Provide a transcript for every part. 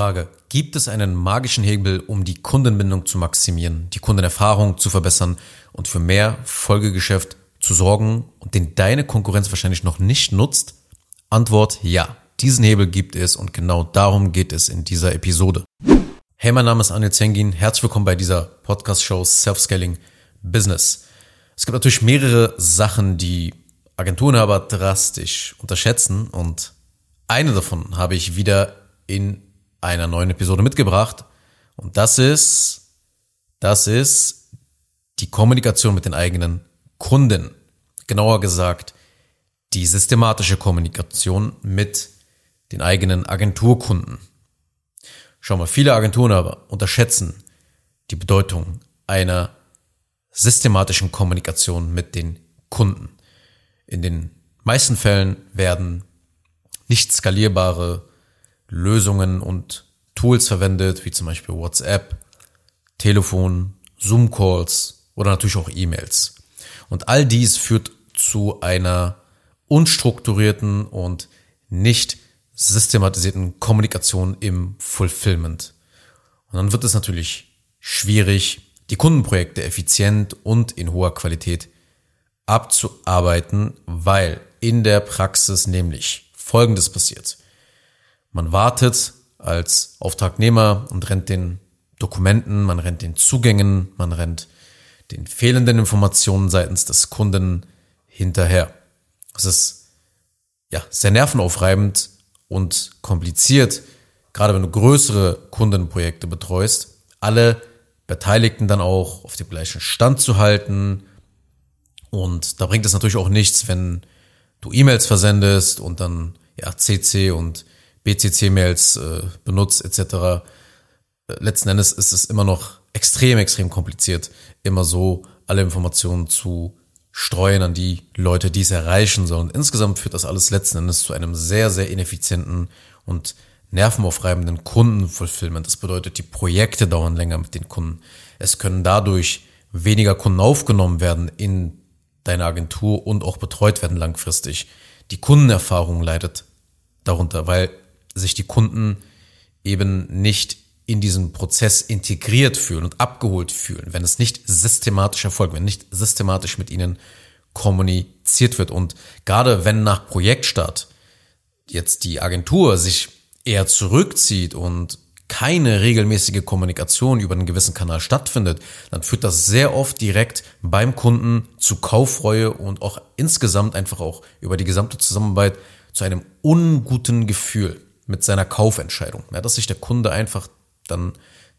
Frage, gibt es einen magischen Hebel, um die Kundenbindung zu maximieren, die Kundenerfahrung zu verbessern und für mehr Folgegeschäft zu sorgen und den deine Konkurrenz wahrscheinlich noch nicht nutzt? Antwort ja. Diesen Hebel gibt es und genau darum geht es in dieser Episode. Hey, mein Name ist Anil Zengin. Herzlich willkommen bei dieser Podcast-Show Self-Scaling Business. Es gibt natürlich mehrere Sachen, die Agenturen drastisch unterschätzen und eine davon habe ich wieder in einer neuen Episode mitgebracht und das ist, das ist die Kommunikation mit den eigenen Kunden. Genauer gesagt, die systematische Kommunikation mit den eigenen Agenturkunden. Schau mal, viele Agenturen aber unterschätzen die Bedeutung einer systematischen Kommunikation mit den Kunden. In den meisten Fällen werden nicht skalierbare Lösungen und Tools verwendet, wie zum Beispiel WhatsApp, Telefon, Zoom-Calls oder natürlich auch E-Mails. Und all dies führt zu einer unstrukturierten und nicht systematisierten Kommunikation im Fulfillment. Und dann wird es natürlich schwierig, die Kundenprojekte effizient und in hoher Qualität abzuarbeiten, weil in der Praxis nämlich Folgendes passiert. Man wartet als Auftragnehmer und rennt den Dokumenten, man rennt den Zugängen, man rennt den fehlenden Informationen seitens des Kunden hinterher. Das ist ja sehr nervenaufreibend und kompliziert, gerade wenn du größere Kundenprojekte betreust, alle Beteiligten dann auch auf dem gleichen Stand zu halten. Und da bringt es natürlich auch nichts, wenn du E-Mails versendest und dann ja CC und BCC-Mails äh, benutzt etc. Äh, letzten Endes ist es immer noch extrem, extrem kompliziert, immer so alle Informationen zu streuen an die Leute, die es erreichen sollen. Insgesamt führt das alles letzten Endes zu einem sehr, sehr ineffizienten und nervenaufreibenden Kundenfulfillment. Das bedeutet, die Projekte dauern länger mit den Kunden. Es können dadurch weniger Kunden aufgenommen werden in deine Agentur und auch betreut werden langfristig. Die Kundenerfahrung leidet darunter, weil sich die Kunden eben nicht in diesen Prozess integriert fühlen und abgeholt fühlen, wenn es nicht systematisch erfolgt, wenn nicht systematisch mit ihnen kommuniziert wird. Und gerade wenn nach Projektstart jetzt die Agentur sich eher zurückzieht und keine regelmäßige Kommunikation über einen gewissen Kanal stattfindet, dann führt das sehr oft direkt beim Kunden zu Kaufreue und auch insgesamt einfach auch über die gesamte Zusammenarbeit zu einem unguten Gefühl mit seiner Kaufentscheidung. Ja, dass sich der Kunde einfach dann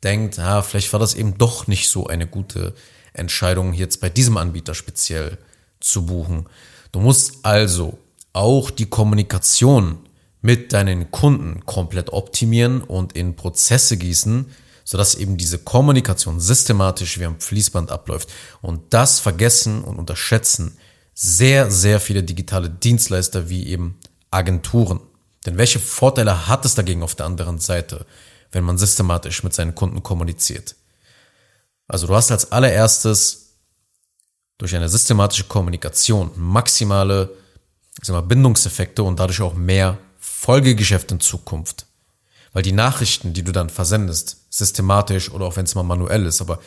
denkt, ja, vielleicht war das eben doch nicht so eine gute Entscheidung, jetzt bei diesem Anbieter speziell zu buchen. Du musst also auch die Kommunikation mit deinen Kunden komplett optimieren und in Prozesse gießen, sodass eben diese Kommunikation systematisch wie am Fließband abläuft. Und das vergessen und unterschätzen sehr, sehr viele digitale Dienstleister wie eben Agenturen. Denn welche Vorteile hat es dagegen auf der anderen Seite, wenn man systematisch mit seinen Kunden kommuniziert? Also du hast als allererstes durch eine systematische Kommunikation maximale sagen wir, Bindungseffekte und dadurch auch mehr Folgegeschäft in Zukunft. Weil die Nachrichten, die du dann versendest, systematisch oder auch wenn es mal manuell ist, aber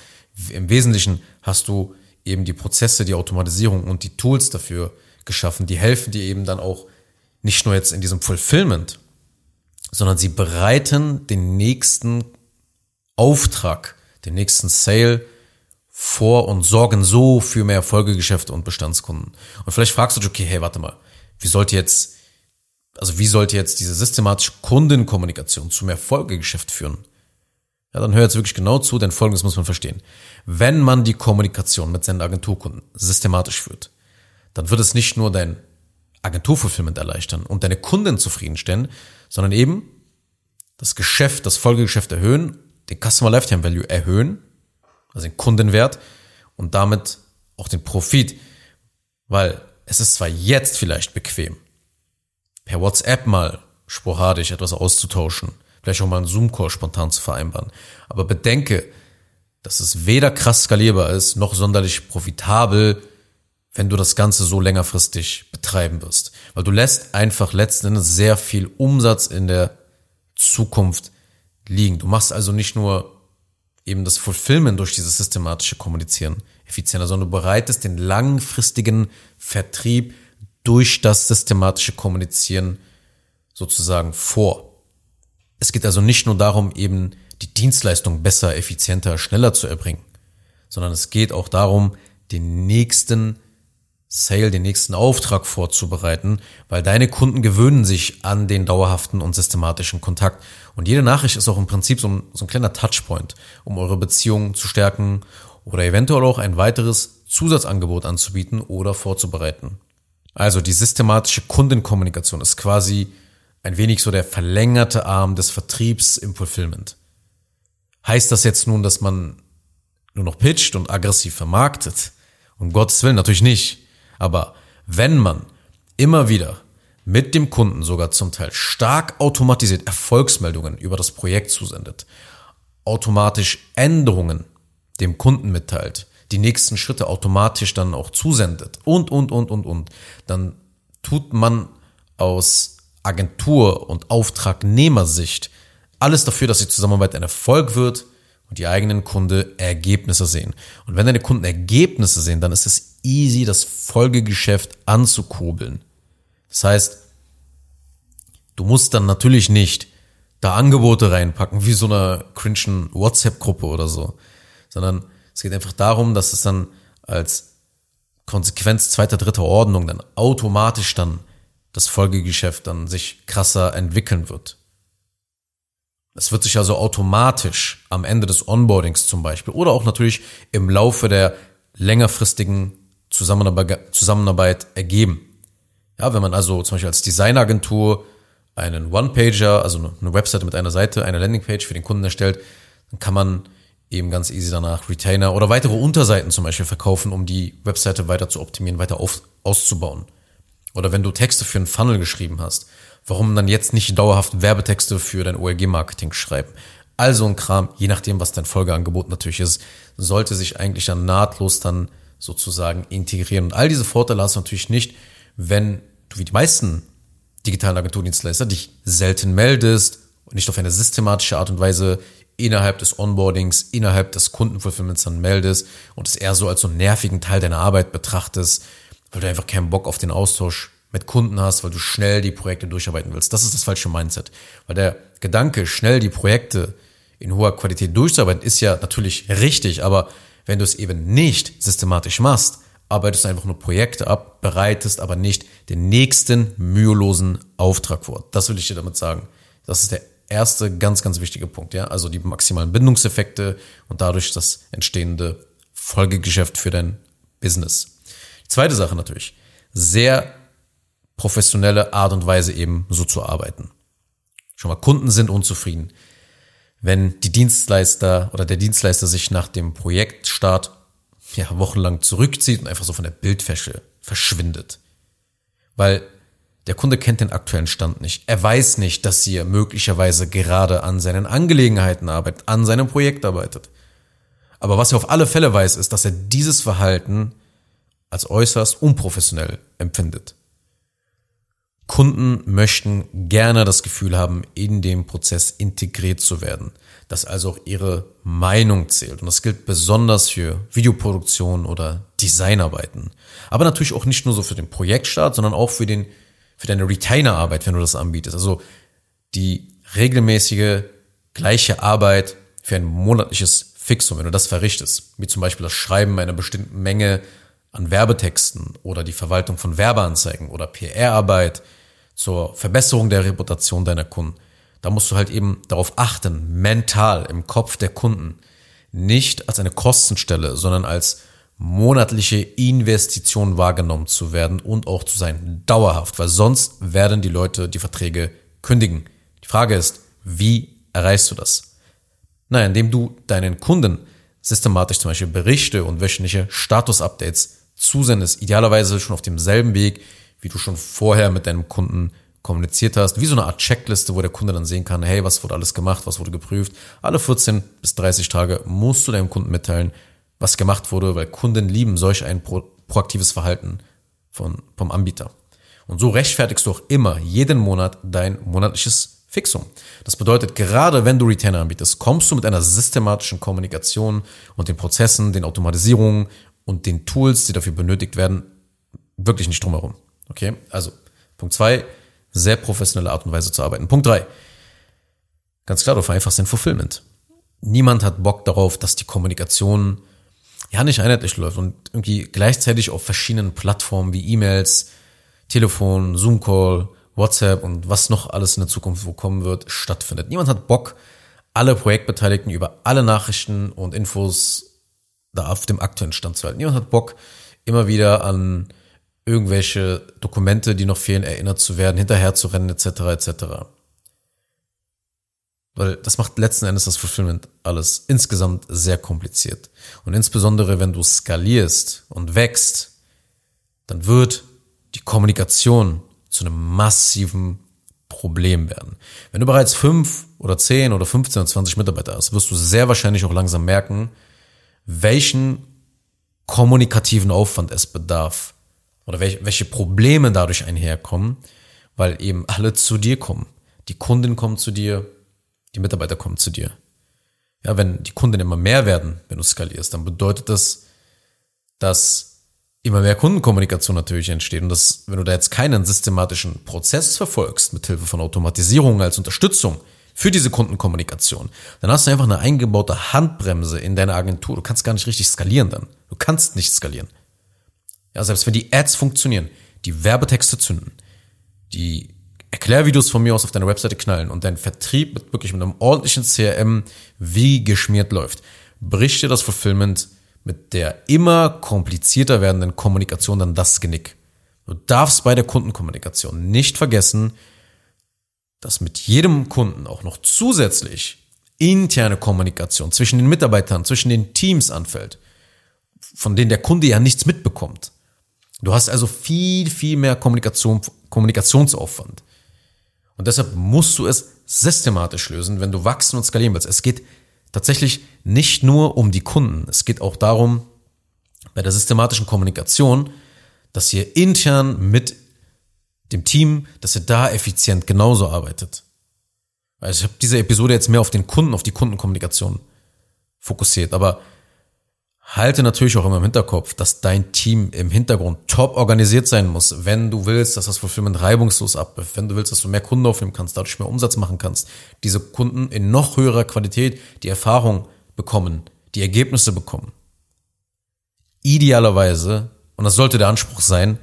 im Wesentlichen hast du eben die Prozesse, die Automatisierung und die Tools dafür geschaffen, die helfen dir eben dann auch nicht nur jetzt in diesem Fulfillment, sondern sie bereiten den nächsten Auftrag, den nächsten Sale vor und sorgen so für mehr Folgegeschäfte und Bestandskunden. Und vielleicht fragst du dich, okay, hey, warte mal, wie sollte jetzt, also wie sollte jetzt diese systematische Kundenkommunikation zu mehr Folgegeschäft führen? Ja, dann hör jetzt wirklich genau zu, denn Folgendes muss man verstehen. Wenn man die Kommunikation mit seinen Agenturkunden systematisch führt, dann wird es nicht nur dein Agenturfulfillment erleichtern und deine Kunden zufriedenstellen, sondern eben das Geschäft, das Folgegeschäft erhöhen, den Customer Lifetime Value erhöhen, also den Kundenwert und damit auch den Profit. Weil es ist zwar jetzt vielleicht bequem, per WhatsApp mal sporadisch etwas auszutauschen, vielleicht auch mal einen Zoom-Call spontan zu vereinbaren, aber bedenke, dass es weder krass skalierbar ist, noch sonderlich profitabel, wenn du das Ganze so längerfristig betreiben wirst. Weil du lässt einfach letzten Endes sehr viel Umsatz in der Zukunft liegen. Du machst also nicht nur eben das Fulfillment durch dieses systematische Kommunizieren effizienter, sondern du bereitest den langfristigen Vertrieb durch das systematische Kommunizieren sozusagen vor. Es geht also nicht nur darum, eben die Dienstleistung besser, effizienter, schneller zu erbringen, sondern es geht auch darum, den nächsten Sale, den nächsten Auftrag vorzubereiten, weil deine Kunden gewöhnen sich an den dauerhaften und systematischen Kontakt. Und jede Nachricht ist auch im Prinzip so ein, so ein kleiner Touchpoint, um eure Beziehung zu stärken oder eventuell auch ein weiteres Zusatzangebot anzubieten oder vorzubereiten. Also die systematische Kundenkommunikation ist quasi ein wenig so der verlängerte Arm des Vertriebs im Fulfillment. Heißt das jetzt nun, dass man nur noch pitcht und aggressiv vermarktet? Um Gottes Willen natürlich nicht. Aber wenn man immer wieder mit dem Kunden sogar zum Teil stark automatisiert Erfolgsmeldungen über das Projekt zusendet, automatisch Änderungen dem Kunden mitteilt, die nächsten Schritte automatisch dann auch zusendet und, und, und, und, und, dann tut man aus Agentur- und Auftragnehmersicht alles dafür, dass die Zusammenarbeit ein Erfolg wird und die eigenen Kunde Ergebnisse sehen. Und wenn deine Kunden Ergebnisse sehen, dann ist es easy, das Folgegeschäft anzukurbeln. Das heißt, du musst dann natürlich nicht da Angebote reinpacken, wie so einer cringen WhatsApp-Gruppe oder so, sondern es geht einfach darum, dass es dann als Konsequenz zweiter, dritter Ordnung dann automatisch dann das Folgegeschäft dann sich krasser entwickeln wird. Es wird sich also automatisch am Ende des Onboardings zum Beispiel oder auch natürlich im Laufe der längerfristigen Zusammenarbeit, Zusammenarbeit ergeben. Ja, wenn man also zum Beispiel als Designagentur einen One-Pager, also eine Webseite mit einer Seite, eine Landingpage für den Kunden erstellt, dann kann man eben ganz easy danach Retainer oder weitere Unterseiten zum Beispiel verkaufen, um die Webseite weiter zu optimieren, weiter auf, auszubauen. Oder wenn du Texte für einen Funnel geschrieben hast, warum dann jetzt nicht dauerhaft Werbetexte für dein OLG-Marketing schreiben? Also ein Kram, je nachdem, was dein Folgeangebot natürlich ist, sollte sich eigentlich dann nahtlos dann sozusagen integrieren. Und all diese Vorteile hast du natürlich nicht, wenn du wie die meisten digitalen Agenturdienstleister dich selten meldest und nicht auf eine systematische Art und Weise innerhalb des Onboardings, innerhalb des Kundenfulfillments dann meldest und es eher so als so einen nervigen Teil deiner Arbeit betrachtest, weil du einfach keinen Bock auf den Austausch mit Kunden hast, weil du schnell die Projekte durcharbeiten willst. Das ist das falsche Mindset. Weil der Gedanke, schnell die Projekte in hoher Qualität durchzuarbeiten, ist ja natürlich richtig, aber wenn du es eben nicht systematisch machst, arbeitest du einfach nur Projekte ab, bereitest aber nicht den nächsten mühelosen Auftrag vor. Das will ich dir damit sagen. Das ist der erste ganz, ganz wichtige Punkt, ja. Also die maximalen Bindungseffekte und dadurch das entstehende Folgegeschäft für dein Business. Zweite Sache natürlich, sehr professionelle Art und Weise eben so zu arbeiten. Schon mal Kunden sind unzufrieden. Wenn die Dienstleister oder der Dienstleister sich nach dem Projektstart ja, wochenlang zurückzieht und einfach so von der Bildfläche verschwindet. Weil der Kunde kennt den aktuellen Stand nicht. Er weiß nicht, dass ihr möglicherweise gerade an seinen Angelegenheiten arbeitet, an seinem Projekt arbeitet. Aber was er auf alle Fälle weiß, ist, dass er dieses Verhalten als äußerst unprofessionell empfindet. Kunden möchten gerne das Gefühl haben, in dem Prozess integriert zu werden, dass also auch ihre Meinung zählt. Und das gilt besonders für Videoproduktion oder Designarbeiten. Aber natürlich auch nicht nur so für den Projektstart, sondern auch für den für deine Retainer-Arbeit, wenn du das anbietest. Also die regelmäßige gleiche Arbeit für ein monatliches Fixum, wenn du das verrichtest, wie zum Beispiel das Schreiben einer bestimmten Menge an Werbetexten oder die Verwaltung von Werbeanzeigen oder PR-Arbeit zur Verbesserung der Reputation deiner Kunden. Da musst du halt eben darauf achten, mental im Kopf der Kunden, nicht als eine Kostenstelle, sondern als monatliche Investition wahrgenommen zu werden und auch zu sein, dauerhaft, weil sonst werden die Leute die Verträge kündigen. Die Frage ist, wie erreichst du das? Naja, indem du deinen Kunden systematisch zum Beispiel Berichte und wöchentliche Status-Updates zusendest, idealerweise schon auf demselben Weg, wie du schon vorher mit deinem Kunden kommuniziert hast, wie so eine Art Checkliste, wo der Kunde dann sehen kann, hey, was wurde alles gemacht, was wurde geprüft. Alle 14 bis 30 Tage musst du deinem Kunden mitteilen, was gemacht wurde, weil Kunden lieben solch ein pro proaktives Verhalten von, vom Anbieter. Und so rechtfertigst du auch immer jeden Monat dein monatliches Fixum. Das bedeutet, gerade wenn du Retainer anbietest, kommst du mit einer systematischen Kommunikation und den Prozessen, den Automatisierungen und den Tools, die dafür benötigt werden, wirklich nicht drumherum. Okay? Also, Punkt zwei, sehr professionelle Art und Weise zu arbeiten. Punkt drei, ganz klar, du vereinfachst den Fulfillment. Niemand hat Bock darauf, dass die Kommunikation ja nicht einheitlich läuft und irgendwie gleichzeitig auf verschiedenen Plattformen wie E-Mails, Telefon, Zoom-Call, WhatsApp und was noch alles in der Zukunft wo kommen wird, stattfindet. Niemand hat Bock, alle Projektbeteiligten über alle Nachrichten und Infos da auf dem aktuellen Stand zu halten. Niemand hat Bock, immer wieder an irgendwelche Dokumente, die noch fehlen, erinnert zu werden, hinterher zu rennen, etc. etc. Weil das macht letzten Endes das Fulfillment alles insgesamt sehr kompliziert. Und insbesondere, wenn du skalierst und wächst, dann wird die Kommunikation zu einem massiven Problem werden. Wenn du bereits fünf oder zehn oder 15 oder 20 Mitarbeiter hast, wirst du sehr wahrscheinlich auch langsam merken, welchen kommunikativen Aufwand es bedarf oder welche Probleme dadurch einherkommen, weil eben alle zu dir kommen. Die Kundin kommt zu dir, die Mitarbeiter kommen zu dir. Ja, wenn die Kunden immer mehr werden, wenn du skalierst, dann bedeutet das, dass immer mehr Kundenkommunikation natürlich entsteht. Und das, wenn du da jetzt keinen systematischen Prozess verfolgst, mit Hilfe von Automatisierung als Unterstützung für diese Kundenkommunikation, dann hast du einfach eine eingebaute Handbremse in deiner Agentur. Du kannst gar nicht richtig skalieren dann. Du kannst nicht skalieren. Ja, selbst wenn die Ads funktionieren, die Werbetexte zünden, die Erklärvideos von mir aus auf deiner Webseite knallen und dein Vertrieb mit wirklich mit einem ordentlichen CRM wie geschmiert läuft, bricht dir das Fulfillment mit der immer komplizierter werdenden Kommunikation dann das Genick. Du darfst bei der Kundenkommunikation nicht vergessen, dass mit jedem Kunden auch noch zusätzlich interne Kommunikation zwischen den Mitarbeitern, zwischen den Teams anfällt, von denen der Kunde ja nichts mitbekommt. Du hast also viel, viel mehr Kommunikation, Kommunikationsaufwand. Und deshalb musst du es systematisch lösen, wenn du wachsen und skalieren willst. Es geht tatsächlich nicht nur um die Kunden. Es geht auch darum, bei der systematischen Kommunikation, dass ihr intern mit dem Team, dass ihr da effizient genauso arbeitet. Also ich habe diese Episode jetzt mehr auf den Kunden, auf die Kundenkommunikation fokussiert, aber halte natürlich auch immer im Hinterkopf, dass dein Team im Hintergrund top organisiert sein muss, wenn du willst, dass das Fulfillment reibungslos abläuft, wenn du willst, dass du mehr Kunden aufnehmen kannst, dadurch mehr Umsatz machen kannst, diese Kunden in noch höherer Qualität die Erfahrung bekommen, die Ergebnisse bekommen. Idealerweise, und das sollte der Anspruch sein,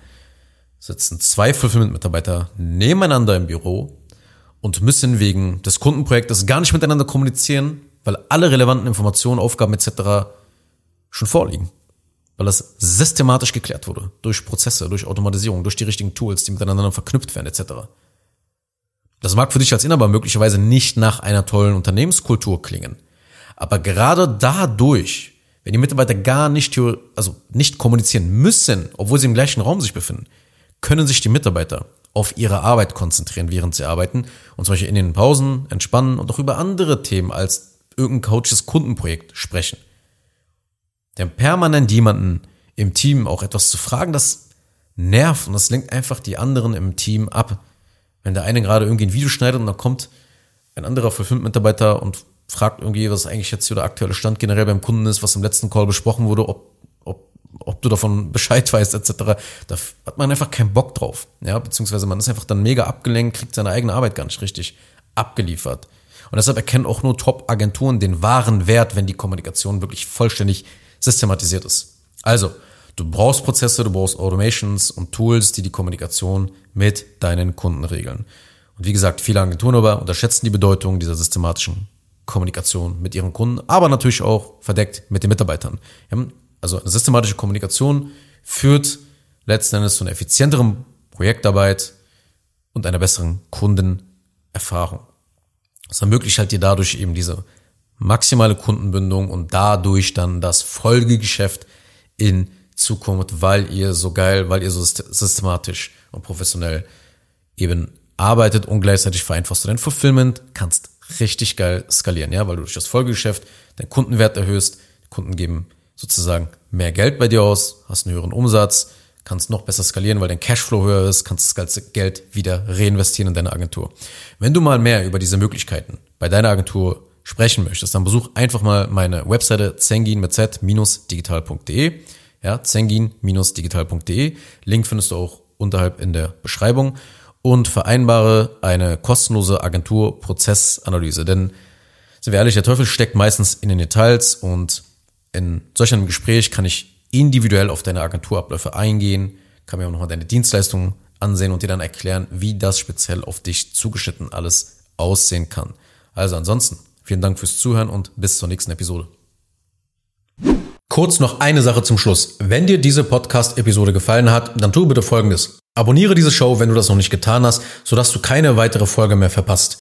sitzen zwei Fulfillment-Mitarbeiter nebeneinander im Büro und müssen wegen des Kundenprojektes gar nicht miteinander kommunizieren, weil alle relevanten Informationen, Aufgaben etc schon vorliegen. Weil das systematisch geklärt wurde. Durch Prozesse, durch Automatisierung, durch die richtigen Tools, die miteinander verknüpft werden, etc. Das mag für dich als Inhaber möglicherweise nicht nach einer tollen Unternehmenskultur klingen. Aber gerade dadurch, wenn die Mitarbeiter gar nicht, also nicht kommunizieren müssen, obwohl sie im gleichen Raum sich befinden, können sich die Mitarbeiter auf ihre Arbeit konzentrieren, während sie arbeiten und zum Beispiel in den Pausen entspannen und auch über andere Themen als irgendein Coaches Kundenprojekt sprechen. Denn permanent jemanden im Team auch etwas zu fragen, das nervt und das lenkt einfach die anderen im Team ab. Wenn der eine gerade irgendwie ein Video schneidet und dann kommt ein anderer Fulfillment-Mitarbeiter und fragt irgendwie, was eigentlich jetzt hier der aktuelle Stand generell beim Kunden ist, was im letzten Call besprochen wurde, ob, ob du davon Bescheid weißt, etc. Da hat man einfach keinen Bock drauf. Ja, beziehungsweise man ist einfach dann mega abgelenkt, kriegt seine eigene Arbeit gar nicht richtig abgeliefert. Und deshalb erkennen auch nur Top-Agenturen den wahren Wert, wenn die Kommunikation wirklich vollständig systematisiert ist. Also, du brauchst Prozesse, du brauchst Automations und Tools, die die Kommunikation mit deinen Kunden regeln. Und wie gesagt, viele Agenturen aber unterschätzen die Bedeutung dieser systematischen Kommunikation mit ihren Kunden, aber natürlich auch verdeckt mit den Mitarbeitern. Also eine systematische Kommunikation führt letzten Endes zu einer effizienteren Projektarbeit und einer besseren Kundenerfahrung. Das ermöglicht halt dir dadurch eben diese maximale Kundenbindung und dadurch dann das Folgegeschäft in Zukunft, weil ihr so geil, weil ihr so systematisch und professionell eben arbeitet und gleichzeitig vereinfachst du dein Fulfillment, kannst richtig geil skalieren, ja, weil du durch das Folgegeschäft deinen Kundenwert erhöhst, Kunden geben sozusagen mehr Geld bei dir aus, hast einen höheren Umsatz, kannst noch besser skalieren, weil dein Cashflow höher ist, kannst das ganze Geld wieder reinvestieren in deine Agentur. Wenn du mal mehr über diese Möglichkeiten bei deiner Agentur sprechen möchtest, dann besuch einfach mal meine Webseite zengin mit z-digital.de. Ja, zengin-digital.de. Link findest du auch unterhalb in der Beschreibung und vereinbare eine kostenlose Agenturprozessanalyse. Denn, sind wir ehrlich, der Teufel steckt meistens in den Details und in solch einem Gespräch kann ich individuell auf deine Agenturabläufe eingehen, kann mir auch nochmal deine Dienstleistungen ansehen und dir dann erklären, wie das speziell auf dich zugeschnitten alles aussehen kann. Also ansonsten, vielen Dank fürs Zuhören und bis zur nächsten Episode. Kurz noch eine Sache zum Schluss. Wenn dir diese Podcast-Episode gefallen hat, dann tu bitte Folgendes. Abonniere diese Show, wenn du das noch nicht getan hast, sodass du keine weitere Folge mehr verpasst.